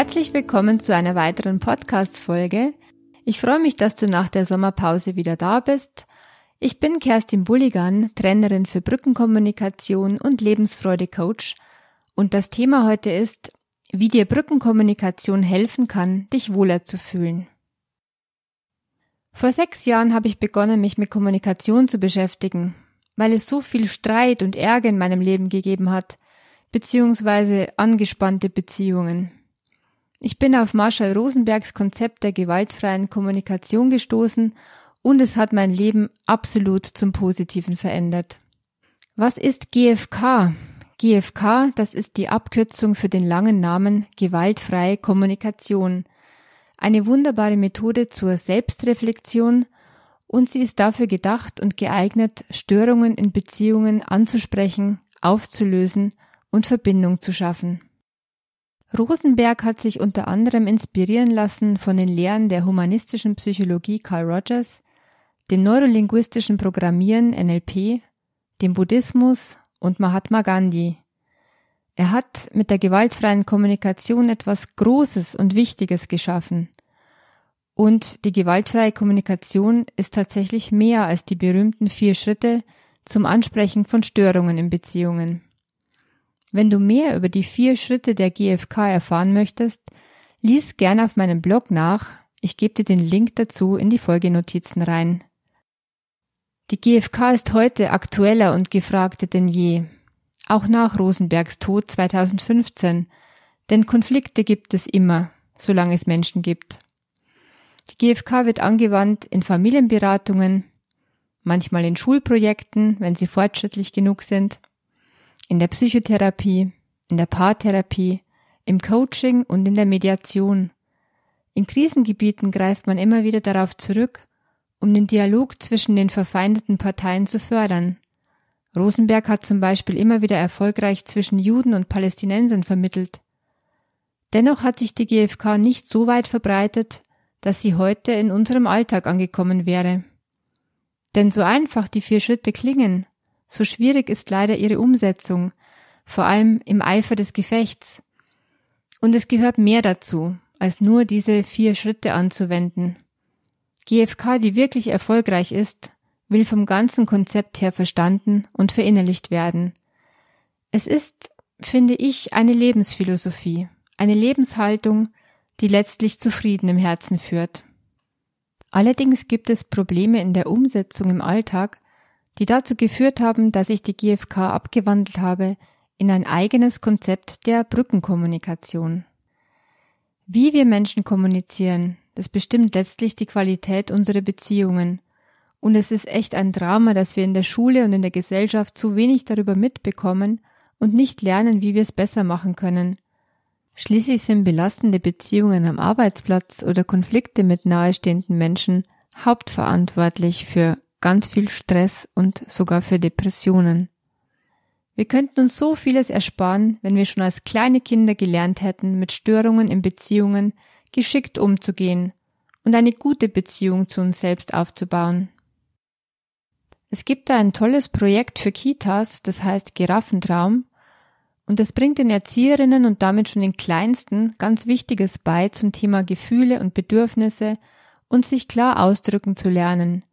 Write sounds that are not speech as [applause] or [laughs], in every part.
Herzlich willkommen zu einer weiteren Podcast-Folge. Ich freue mich, dass du nach der Sommerpause wieder da bist. Ich bin Kerstin Bulligan, Trainerin für Brückenkommunikation und Lebensfreude-Coach. Und das Thema heute ist, wie dir Brückenkommunikation helfen kann, dich wohler zu fühlen. Vor sechs Jahren habe ich begonnen, mich mit Kommunikation zu beschäftigen, weil es so viel Streit und Ärger in meinem Leben gegeben hat, beziehungsweise angespannte Beziehungen. Ich bin auf Marshall Rosenbergs Konzept der gewaltfreien Kommunikation gestoßen und es hat mein Leben absolut zum Positiven verändert. Was ist GFK? GFK, das ist die Abkürzung für den langen Namen gewaltfreie Kommunikation. Eine wunderbare Methode zur Selbstreflexion und sie ist dafür gedacht und geeignet, Störungen in Beziehungen anzusprechen, aufzulösen und Verbindung zu schaffen. Rosenberg hat sich unter anderem inspirieren lassen von den Lehren der humanistischen Psychologie Carl Rogers, dem neurolinguistischen Programmieren NLP, dem Buddhismus und Mahatma Gandhi. Er hat mit der gewaltfreien Kommunikation etwas Großes und Wichtiges geschaffen. Und die gewaltfreie Kommunikation ist tatsächlich mehr als die berühmten vier Schritte zum Ansprechen von Störungen in Beziehungen. Wenn du mehr über die vier Schritte der GFK erfahren möchtest, lies gerne auf meinem Blog nach. Ich gebe dir den Link dazu in die Folgenotizen rein. Die GFK ist heute aktueller und gefragter denn je. Auch nach Rosenbergs Tod 2015. Denn Konflikte gibt es immer, solange es Menschen gibt. Die GFK wird angewandt in Familienberatungen, manchmal in Schulprojekten, wenn sie fortschrittlich genug sind, in der Psychotherapie, in der Paartherapie, im Coaching und in der Mediation. In Krisengebieten greift man immer wieder darauf zurück, um den Dialog zwischen den verfeindeten Parteien zu fördern. Rosenberg hat zum Beispiel immer wieder erfolgreich zwischen Juden und Palästinensern vermittelt. Dennoch hat sich die GfK nicht so weit verbreitet, dass sie heute in unserem Alltag angekommen wäre. Denn so einfach die vier Schritte klingen, so schwierig ist leider ihre Umsetzung, vor allem im Eifer des Gefechts. Und es gehört mehr dazu, als nur diese vier Schritte anzuwenden. GFK, die wirklich erfolgreich ist, will vom ganzen Konzept her verstanden und verinnerlicht werden. Es ist, finde ich, eine Lebensphilosophie, eine Lebenshaltung, die letztlich zufrieden im Herzen führt. Allerdings gibt es Probleme in der Umsetzung im Alltag, die dazu geführt haben, dass ich die GfK abgewandelt habe in ein eigenes Konzept der Brückenkommunikation. Wie wir Menschen kommunizieren, das bestimmt letztlich die Qualität unserer Beziehungen. Und es ist echt ein Drama, dass wir in der Schule und in der Gesellschaft zu wenig darüber mitbekommen und nicht lernen, wie wir es besser machen können. Schließlich sind belastende Beziehungen am Arbeitsplatz oder Konflikte mit nahestehenden Menschen hauptverantwortlich für ganz viel Stress und sogar für Depressionen. Wir könnten uns so vieles ersparen, wenn wir schon als kleine Kinder gelernt hätten, mit Störungen in Beziehungen geschickt umzugehen und eine gute Beziehung zu uns selbst aufzubauen. Es gibt da ein tolles Projekt für Kitas, das heißt Giraffentraum, und das bringt den Erzieherinnen und damit schon den Kleinsten ganz Wichtiges bei zum Thema Gefühle und Bedürfnisse und sich klar ausdrücken zu lernen,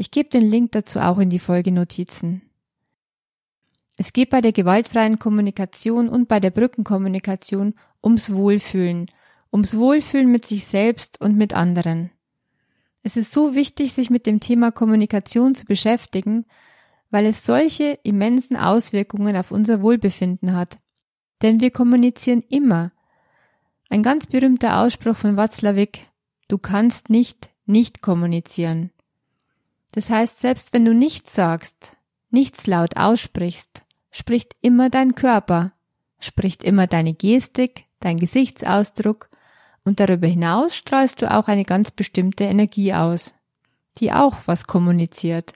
ich gebe den Link dazu auch in die Folgenotizen. Es geht bei der gewaltfreien Kommunikation und bei der Brückenkommunikation ums Wohlfühlen, ums Wohlfühlen mit sich selbst und mit anderen. Es ist so wichtig, sich mit dem Thema Kommunikation zu beschäftigen, weil es solche immensen Auswirkungen auf unser Wohlbefinden hat. Denn wir kommunizieren immer. Ein ganz berühmter Ausspruch von Watzlawick, du kannst nicht nicht kommunizieren. Das heißt, selbst wenn du nichts sagst, nichts laut aussprichst, spricht immer dein Körper, spricht immer deine Gestik, dein Gesichtsausdruck und darüber hinaus strahlst du auch eine ganz bestimmte Energie aus, die auch was kommuniziert.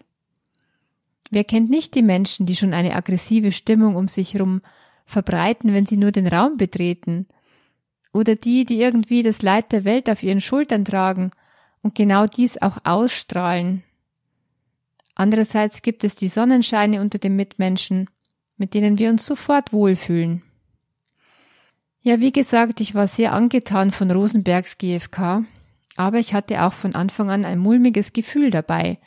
Wer kennt nicht die Menschen, die schon eine aggressive Stimmung um sich herum verbreiten, wenn sie nur den Raum betreten? Oder die, die irgendwie das Leid der Welt auf ihren Schultern tragen und genau dies auch ausstrahlen, Andererseits gibt es die Sonnenscheine unter den Mitmenschen, mit denen wir uns sofort wohlfühlen. Ja, wie gesagt, ich war sehr angetan von Rosenbergs GFK, aber ich hatte auch von Anfang an ein mulmiges Gefühl dabei.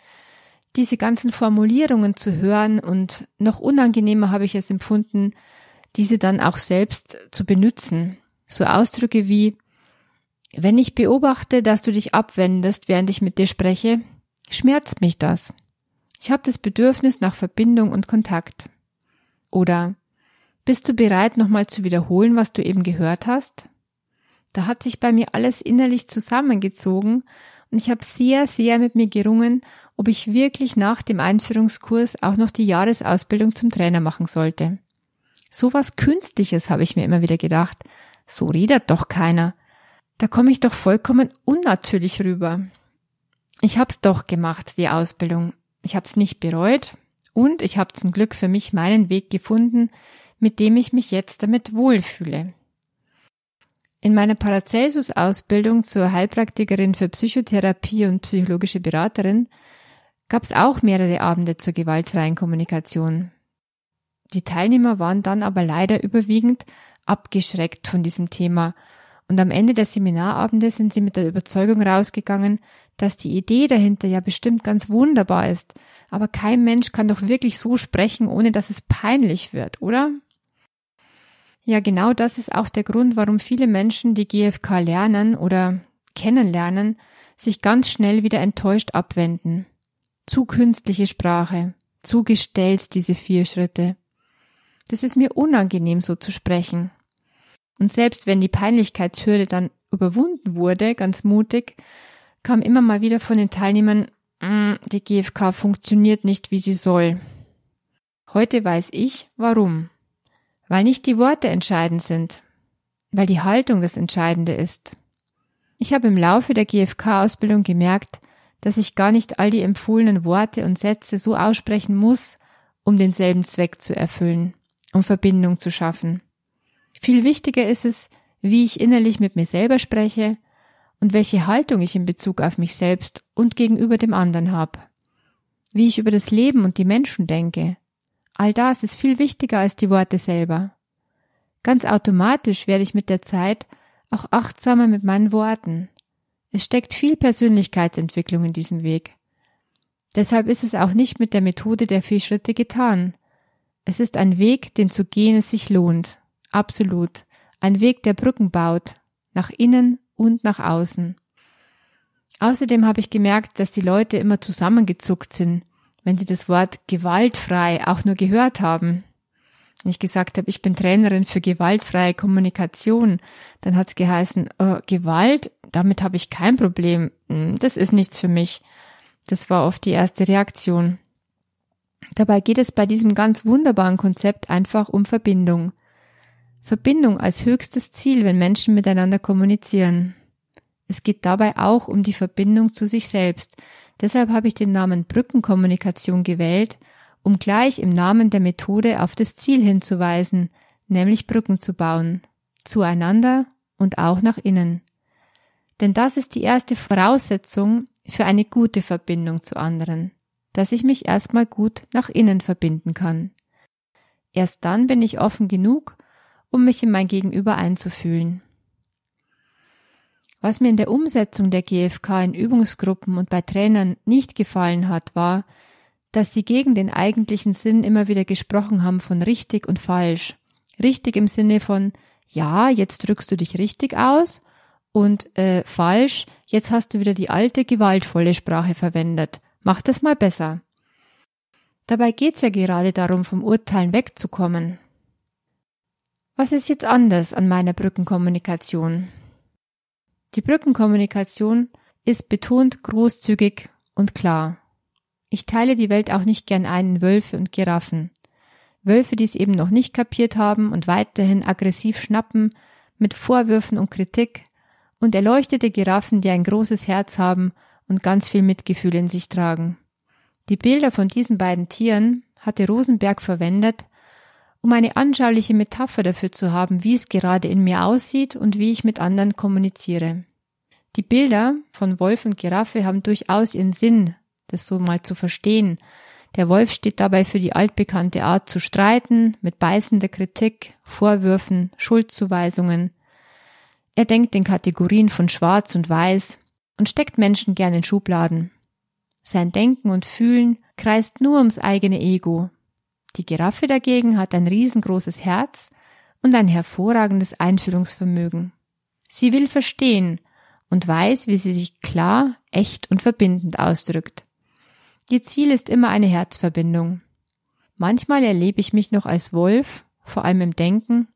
Diese ganzen Formulierungen zu hören und noch unangenehmer habe ich es empfunden, diese dann auch selbst zu benutzen. So Ausdrücke wie, wenn ich beobachte, dass du dich abwendest, während ich mit dir spreche, schmerzt mich das. Ich habe das Bedürfnis nach Verbindung und Kontakt. Oder bist du bereit, nochmal zu wiederholen, was du eben gehört hast? Da hat sich bei mir alles innerlich zusammengezogen und ich habe sehr, sehr mit mir gerungen, ob ich wirklich nach dem Einführungskurs auch noch die Jahresausbildung zum Trainer machen sollte. So was Künstliches habe ich mir immer wieder gedacht. So redet doch keiner. Da komme ich doch vollkommen unnatürlich rüber. Ich hab's doch gemacht, die Ausbildung. Ich hab's nicht bereut und ich habe zum Glück für mich meinen Weg gefunden, mit dem ich mich jetzt damit wohlfühle. In meiner Paracelsus-Ausbildung zur Heilpraktikerin für Psychotherapie und psychologische Beraterin gab es auch mehrere Abende zur gewaltfreien Kommunikation. Die Teilnehmer waren dann aber leider überwiegend abgeschreckt von diesem Thema und am Ende der Seminarabende sind sie mit der Überzeugung rausgegangen, dass die Idee dahinter ja bestimmt ganz wunderbar ist, aber kein Mensch kann doch wirklich so sprechen, ohne dass es peinlich wird, oder? Ja, genau das ist auch der Grund, warum viele Menschen, die GFK lernen oder kennenlernen, sich ganz schnell wieder enttäuscht abwenden. Zu künstliche Sprache, zu gestellt diese vier Schritte. Das ist mir unangenehm, so zu sprechen. Und selbst wenn die Peinlichkeitshürde dann überwunden wurde, ganz mutig, kam immer mal wieder von den Teilnehmern, mm, die GfK funktioniert nicht, wie sie soll. Heute weiß ich, warum. Weil nicht die Worte entscheidend sind, weil die Haltung das Entscheidende ist. Ich habe im Laufe der GfK-Ausbildung gemerkt, dass ich gar nicht all die empfohlenen Worte und Sätze so aussprechen muss, um denselben Zweck zu erfüllen, um Verbindung zu schaffen. Viel wichtiger ist es, wie ich innerlich mit mir selber spreche und welche Haltung ich in Bezug auf mich selbst und gegenüber dem anderen habe. Wie ich über das Leben und die Menschen denke. All das ist viel wichtiger als die Worte selber. Ganz automatisch werde ich mit der Zeit auch achtsamer mit meinen Worten. Es steckt viel Persönlichkeitsentwicklung in diesem Weg. Deshalb ist es auch nicht mit der Methode der vier Schritte getan. Es ist ein Weg, den zu gehen es sich lohnt. Absolut. Ein Weg, der Brücken baut. Nach innen und nach außen. Außerdem habe ich gemerkt, dass die Leute immer zusammengezuckt sind, wenn sie das Wort gewaltfrei auch nur gehört haben. Wenn ich gesagt habe, ich bin Trainerin für gewaltfreie Kommunikation, dann hat es geheißen, oh, Gewalt, damit habe ich kein Problem, hm, das ist nichts für mich. Das war oft die erste Reaktion. Dabei geht es bei diesem ganz wunderbaren Konzept einfach um Verbindung. Verbindung als höchstes Ziel, wenn Menschen miteinander kommunizieren. Es geht dabei auch um die Verbindung zu sich selbst. Deshalb habe ich den Namen Brückenkommunikation gewählt, um gleich im Namen der Methode auf das Ziel hinzuweisen, nämlich Brücken zu bauen, zueinander und auch nach innen. Denn das ist die erste Voraussetzung für eine gute Verbindung zu anderen, dass ich mich erstmal gut nach innen verbinden kann. Erst dann bin ich offen genug, um mich in mein Gegenüber einzufühlen. Was mir in der Umsetzung der GFK in Übungsgruppen und bei Trainern nicht gefallen hat, war, dass sie gegen den eigentlichen Sinn immer wieder gesprochen haben von richtig und falsch. Richtig im Sinne von, ja, jetzt drückst du dich richtig aus und äh, falsch, jetzt hast du wieder die alte gewaltvolle Sprache verwendet. Mach das mal besser. Dabei geht's ja gerade darum, vom Urteilen wegzukommen. Was ist jetzt anders an meiner Brückenkommunikation? Die Brückenkommunikation ist betont großzügig und klar. Ich teile die Welt auch nicht gern ein in Wölfe und Giraffen. Wölfe, die es eben noch nicht kapiert haben und weiterhin aggressiv schnappen, mit Vorwürfen und Kritik, und erleuchtete Giraffen, die ein großes Herz haben und ganz viel Mitgefühl in sich tragen. Die Bilder von diesen beiden Tieren hatte Rosenberg verwendet, um eine anschauliche Metapher dafür zu haben, wie es gerade in mir aussieht und wie ich mit anderen kommuniziere. Die Bilder von Wolf und Giraffe haben durchaus ihren Sinn, das so mal zu verstehen. Der Wolf steht dabei für die altbekannte Art zu streiten, mit beißender Kritik, Vorwürfen, Schuldzuweisungen. Er denkt in Kategorien von Schwarz und Weiß und steckt Menschen gern in Schubladen. Sein Denken und Fühlen kreist nur ums eigene Ego. Die Giraffe dagegen hat ein riesengroßes Herz und ein hervorragendes Einfühlungsvermögen. Sie will verstehen und weiß, wie sie sich klar, echt und verbindend ausdrückt. Ihr Ziel ist immer eine Herzverbindung. Manchmal erlebe ich mich noch als Wolf, vor allem im Denken.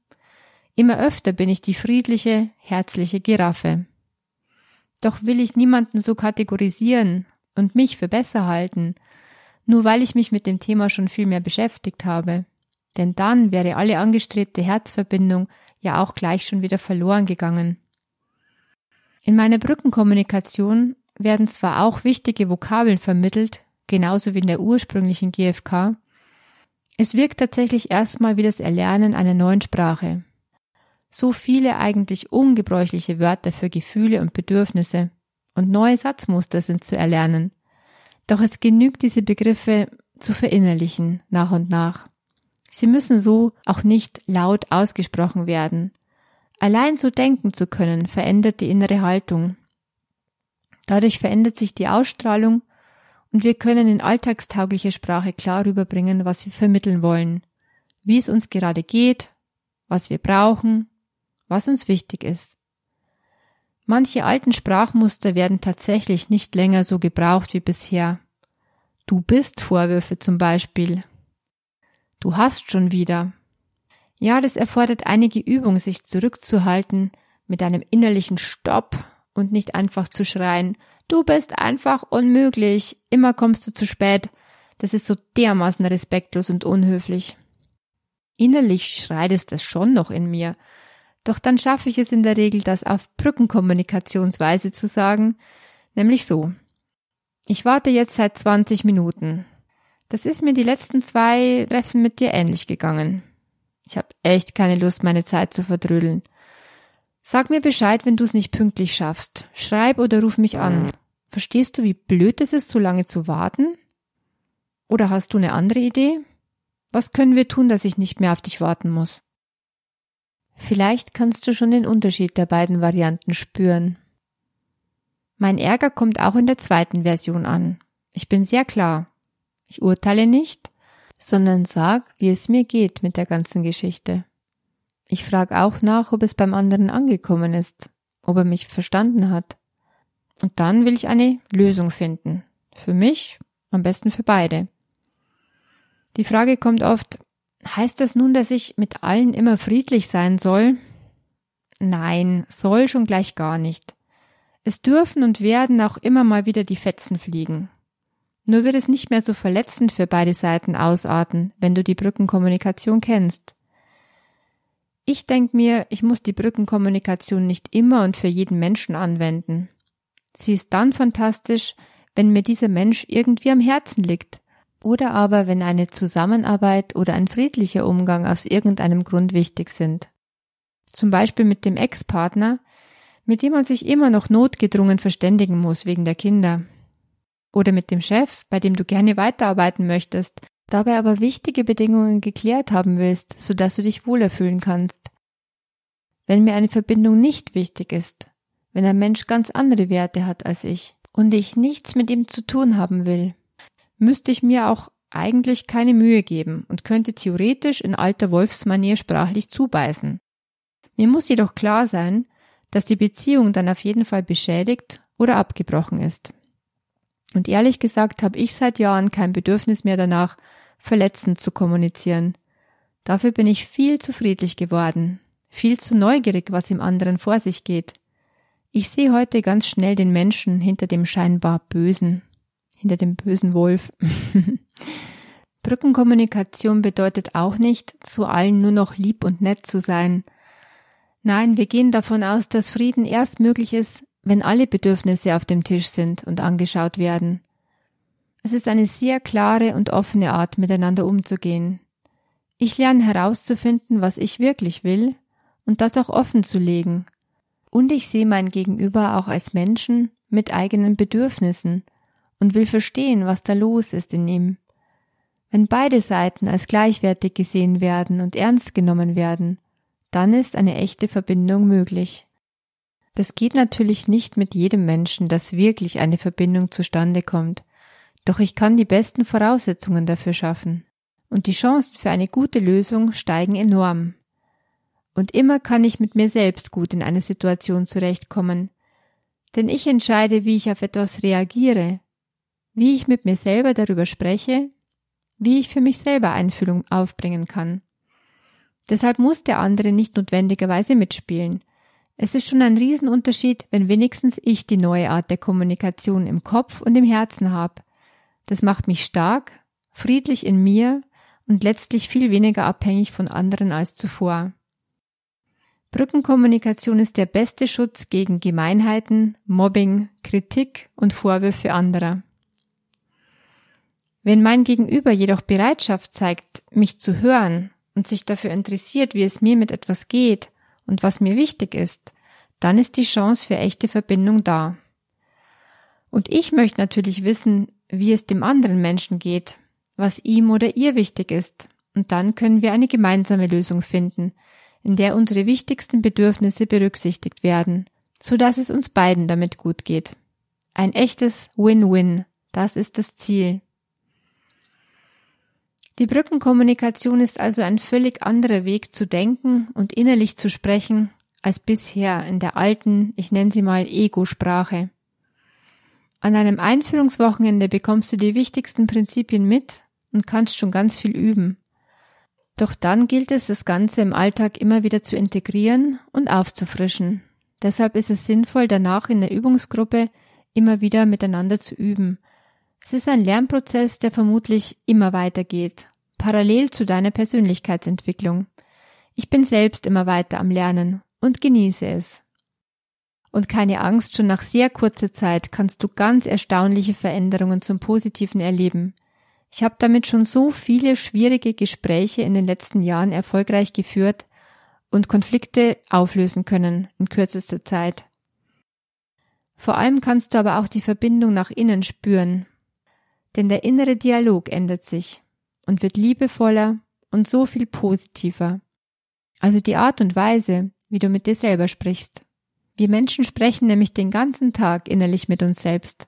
Immer öfter bin ich die friedliche, herzliche Giraffe. Doch will ich niemanden so kategorisieren und mich für besser halten, nur weil ich mich mit dem Thema schon viel mehr beschäftigt habe. Denn dann wäre alle angestrebte Herzverbindung ja auch gleich schon wieder verloren gegangen. In meiner Brückenkommunikation werden zwar auch wichtige Vokabeln vermittelt, genauso wie in der ursprünglichen GFK, es wirkt tatsächlich erstmal wie das Erlernen einer neuen Sprache. So viele eigentlich ungebräuchliche Wörter für Gefühle und Bedürfnisse und neue Satzmuster sind zu erlernen. Doch es genügt, diese Begriffe zu verinnerlichen nach und nach. Sie müssen so auch nicht laut ausgesprochen werden. Allein so denken zu können, verändert die innere Haltung. Dadurch verändert sich die Ausstrahlung und wir können in alltagstauglicher Sprache klar rüberbringen, was wir vermitteln wollen, wie es uns gerade geht, was wir brauchen, was uns wichtig ist. Manche alten Sprachmuster werden tatsächlich nicht länger so gebraucht wie bisher. Du bist Vorwürfe zum Beispiel Du hast schon wieder. Ja, das erfordert einige Übung, sich zurückzuhalten mit einem innerlichen Stopp und nicht einfach zu schreien, du bist einfach unmöglich, immer kommst du zu spät. Das ist so dermaßen respektlos und unhöflich. Innerlich schreit es das schon noch in mir, doch dann schaffe ich es in der Regel, das auf Brückenkommunikationsweise zu sagen, nämlich so. Ich warte jetzt seit 20 Minuten. Das ist mir die letzten zwei Treffen mit dir ähnlich gegangen. Ich habe echt keine Lust, meine Zeit zu verdrödeln. Sag mir Bescheid, wenn du es nicht pünktlich schaffst. Schreib oder ruf mich an. Verstehst du, wie blöd es ist, so lange zu warten? Oder hast du eine andere Idee? Was können wir tun, dass ich nicht mehr auf dich warten muss? Vielleicht kannst du schon den Unterschied der beiden Varianten spüren. Mein Ärger kommt auch in der zweiten Version an. Ich bin sehr klar. Ich urteile nicht, sondern sag, wie es mir geht mit der ganzen Geschichte. Ich frage auch nach, ob es beim anderen angekommen ist, ob er mich verstanden hat. Und dann will ich eine Lösung finden. Für mich, am besten für beide. Die Frage kommt oft, heißt das nun, dass ich mit allen immer friedlich sein soll? Nein, soll schon gleich gar nicht. Es dürfen und werden auch immer mal wieder die Fetzen fliegen. Nur wird es nicht mehr so verletzend für beide Seiten ausarten, wenn du die Brückenkommunikation kennst. Ich denke mir, ich muss die Brückenkommunikation nicht immer und für jeden Menschen anwenden. Sie ist dann fantastisch, wenn mir dieser Mensch irgendwie am Herzen liegt. Oder aber, wenn eine Zusammenarbeit oder ein friedlicher Umgang aus irgendeinem Grund wichtig sind. Zum Beispiel mit dem Ex-Partner, mit dem man sich immer noch notgedrungen verständigen muss wegen der Kinder oder mit dem Chef, bei dem du gerne weiterarbeiten möchtest, dabei aber wichtige Bedingungen geklärt haben willst, sodass du dich wohler fühlen kannst. Wenn mir eine Verbindung nicht wichtig ist, wenn ein Mensch ganz andere Werte hat als ich und ich nichts mit ihm zu tun haben will, müsste ich mir auch eigentlich keine Mühe geben und könnte theoretisch in alter Wolfsmanier sprachlich zubeißen. Mir muss jedoch klar sein, dass die Beziehung dann auf jeden Fall beschädigt oder abgebrochen ist. Und ehrlich gesagt habe ich seit Jahren kein Bedürfnis mehr danach, verletzend zu kommunizieren. Dafür bin ich viel zu friedlich geworden, viel zu neugierig, was im anderen vor sich geht. Ich sehe heute ganz schnell den Menschen hinter dem scheinbar Bösen, hinter dem bösen Wolf. [laughs] Brückenkommunikation bedeutet auch nicht, zu allen nur noch lieb und nett zu sein. Nein, wir gehen davon aus, dass Frieden erst möglich ist, wenn alle Bedürfnisse auf dem Tisch sind und angeschaut werden. Es ist eine sehr klare und offene Art, miteinander umzugehen. Ich lerne herauszufinden, was ich wirklich will und das auch offen zu legen. Und ich sehe mein Gegenüber auch als Menschen mit eigenen Bedürfnissen und will verstehen, was da los ist in ihm. Wenn beide Seiten als gleichwertig gesehen werden und ernst genommen werden, dann ist eine echte Verbindung möglich. Das geht natürlich nicht mit jedem Menschen, dass wirklich eine Verbindung zustande kommt, doch ich kann die besten Voraussetzungen dafür schaffen. Und die Chancen für eine gute Lösung steigen enorm. Und immer kann ich mit mir selbst gut in einer Situation zurechtkommen, denn ich entscheide, wie ich auf etwas reagiere, wie ich mit mir selber darüber spreche, wie ich für mich selber Einfühlung aufbringen kann. Deshalb muss der andere nicht notwendigerweise mitspielen. Es ist schon ein Riesenunterschied, wenn wenigstens ich die neue Art der Kommunikation im Kopf und im Herzen habe. Das macht mich stark, friedlich in mir und letztlich viel weniger abhängig von anderen als zuvor. Brückenkommunikation ist der beste Schutz gegen Gemeinheiten, Mobbing, Kritik und Vorwürfe anderer. Wenn mein Gegenüber jedoch Bereitschaft zeigt, mich zu hören und sich dafür interessiert, wie es mir mit etwas geht und was mir wichtig ist, dann ist die Chance für echte Verbindung da. Und ich möchte natürlich wissen, wie es dem anderen Menschen geht, was ihm oder ihr wichtig ist, und dann können wir eine gemeinsame Lösung finden, in der unsere wichtigsten Bedürfnisse berücksichtigt werden, so dass es uns beiden damit gut geht. Ein echtes Win-Win, das ist das Ziel. Die Brückenkommunikation ist also ein völlig anderer Weg zu denken und innerlich zu sprechen als bisher in der alten, ich nenne sie mal Ego-Sprache. An einem Einführungswochenende bekommst du die wichtigsten Prinzipien mit und kannst schon ganz viel üben. Doch dann gilt es, das Ganze im Alltag immer wieder zu integrieren und aufzufrischen. Deshalb ist es sinnvoll, danach in der Übungsgruppe immer wieder miteinander zu üben. Es ist ein Lernprozess, der vermutlich immer weitergeht, parallel zu deiner Persönlichkeitsentwicklung. Ich bin selbst immer weiter am Lernen und genieße es. Und keine Angst, schon nach sehr kurzer Zeit kannst du ganz erstaunliche Veränderungen zum Positiven erleben. Ich habe damit schon so viele schwierige Gespräche in den letzten Jahren erfolgreich geführt und Konflikte auflösen können in kürzester Zeit. Vor allem kannst du aber auch die Verbindung nach innen spüren, denn der innere Dialog ändert sich und wird liebevoller und so viel positiver. Also die Art und Weise, wie du mit dir selber sprichst. Wir Menschen sprechen nämlich den ganzen Tag innerlich mit uns selbst.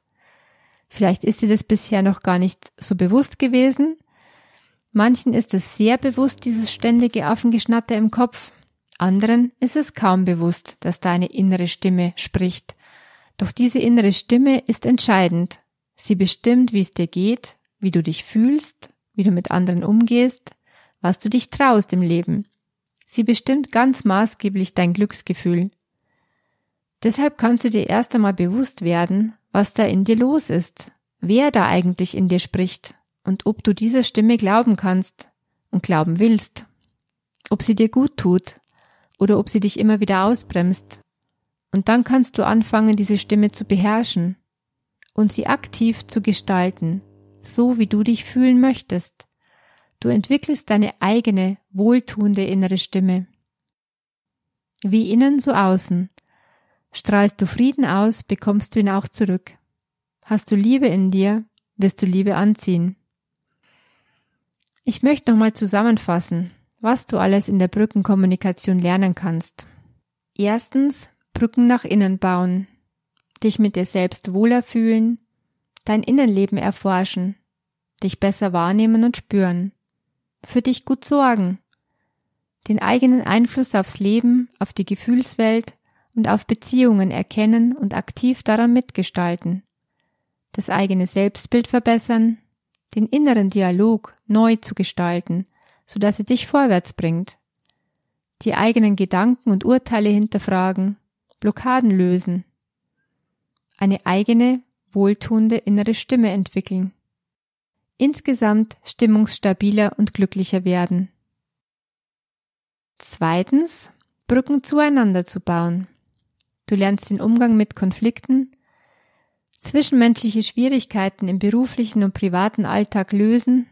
Vielleicht ist dir das bisher noch gar nicht so bewusst gewesen. Manchen ist es sehr bewusst, dieses ständige Affengeschnatter im Kopf. Anderen ist es kaum bewusst, dass deine innere Stimme spricht. Doch diese innere Stimme ist entscheidend. Sie bestimmt, wie es dir geht, wie du dich fühlst, wie du mit anderen umgehst, was du dich traust im Leben. Sie bestimmt ganz maßgeblich dein Glücksgefühl. Deshalb kannst du dir erst einmal bewusst werden, was da in dir los ist, wer da eigentlich in dir spricht und ob du dieser Stimme glauben kannst und glauben willst, ob sie dir gut tut oder ob sie dich immer wieder ausbremst. Und dann kannst du anfangen, diese Stimme zu beherrschen und sie aktiv zu gestalten, so wie du dich fühlen möchtest. Du entwickelst deine eigene, wohltuende innere Stimme. Wie innen so außen, Strahlst du Frieden aus, bekommst du ihn auch zurück. Hast du Liebe in dir, wirst du Liebe anziehen. Ich möchte nochmal zusammenfassen, was du alles in der Brückenkommunikation lernen kannst. Erstens, Brücken nach innen bauen, dich mit dir selbst wohler fühlen, dein Innenleben erforschen, dich besser wahrnehmen und spüren, für dich gut sorgen, den eigenen Einfluss aufs Leben, auf die Gefühlswelt und auf Beziehungen erkennen und aktiv daran mitgestalten, das eigene Selbstbild verbessern, den inneren Dialog neu zu gestalten, so dass er dich vorwärts bringt, die eigenen Gedanken und Urteile hinterfragen, Blockaden lösen, eine eigene, wohltuende innere Stimme entwickeln, insgesamt stimmungsstabiler und glücklicher werden. Zweitens, Brücken zueinander zu bauen. Du lernst den Umgang mit Konflikten, zwischenmenschliche Schwierigkeiten im beruflichen und privaten Alltag lösen,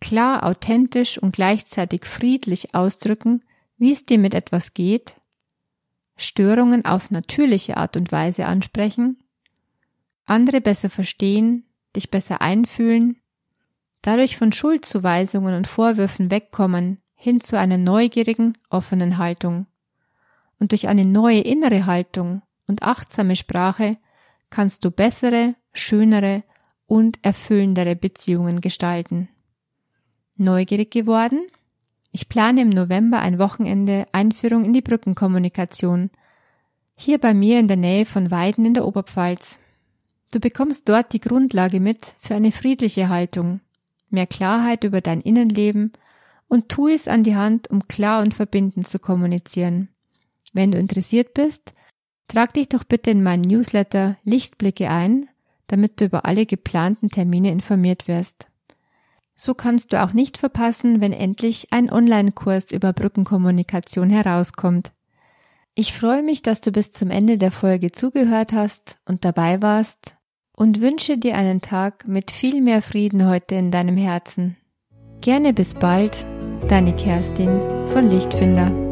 klar, authentisch und gleichzeitig friedlich ausdrücken, wie es dir mit etwas geht, Störungen auf natürliche Art und Weise ansprechen, andere besser verstehen, dich besser einfühlen, Dadurch von Schuldzuweisungen und Vorwürfen wegkommen hin zu einer neugierigen, offenen Haltung. Und durch eine neue innere Haltung und achtsame Sprache kannst du bessere, schönere und erfüllendere Beziehungen gestalten. Neugierig geworden? Ich plane im November ein Wochenende Einführung in die Brückenkommunikation. Hier bei mir in der Nähe von Weiden in der Oberpfalz. Du bekommst dort die Grundlage mit für eine friedliche Haltung, mehr Klarheit über dein Innenleben und Tools an die Hand, um klar und verbindend zu kommunizieren. Wenn du interessiert bist, trag dich doch bitte in meinen Newsletter Lichtblicke ein, damit du über alle geplanten Termine informiert wirst. So kannst du auch nicht verpassen, wenn endlich ein Online-Kurs über Brückenkommunikation herauskommt. Ich freue mich, dass du bis zum Ende der Folge zugehört hast und dabei warst und wünsche dir einen Tag mit viel mehr Frieden heute in deinem Herzen. Gerne bis bald, deine Kerstin von Lichtfinder.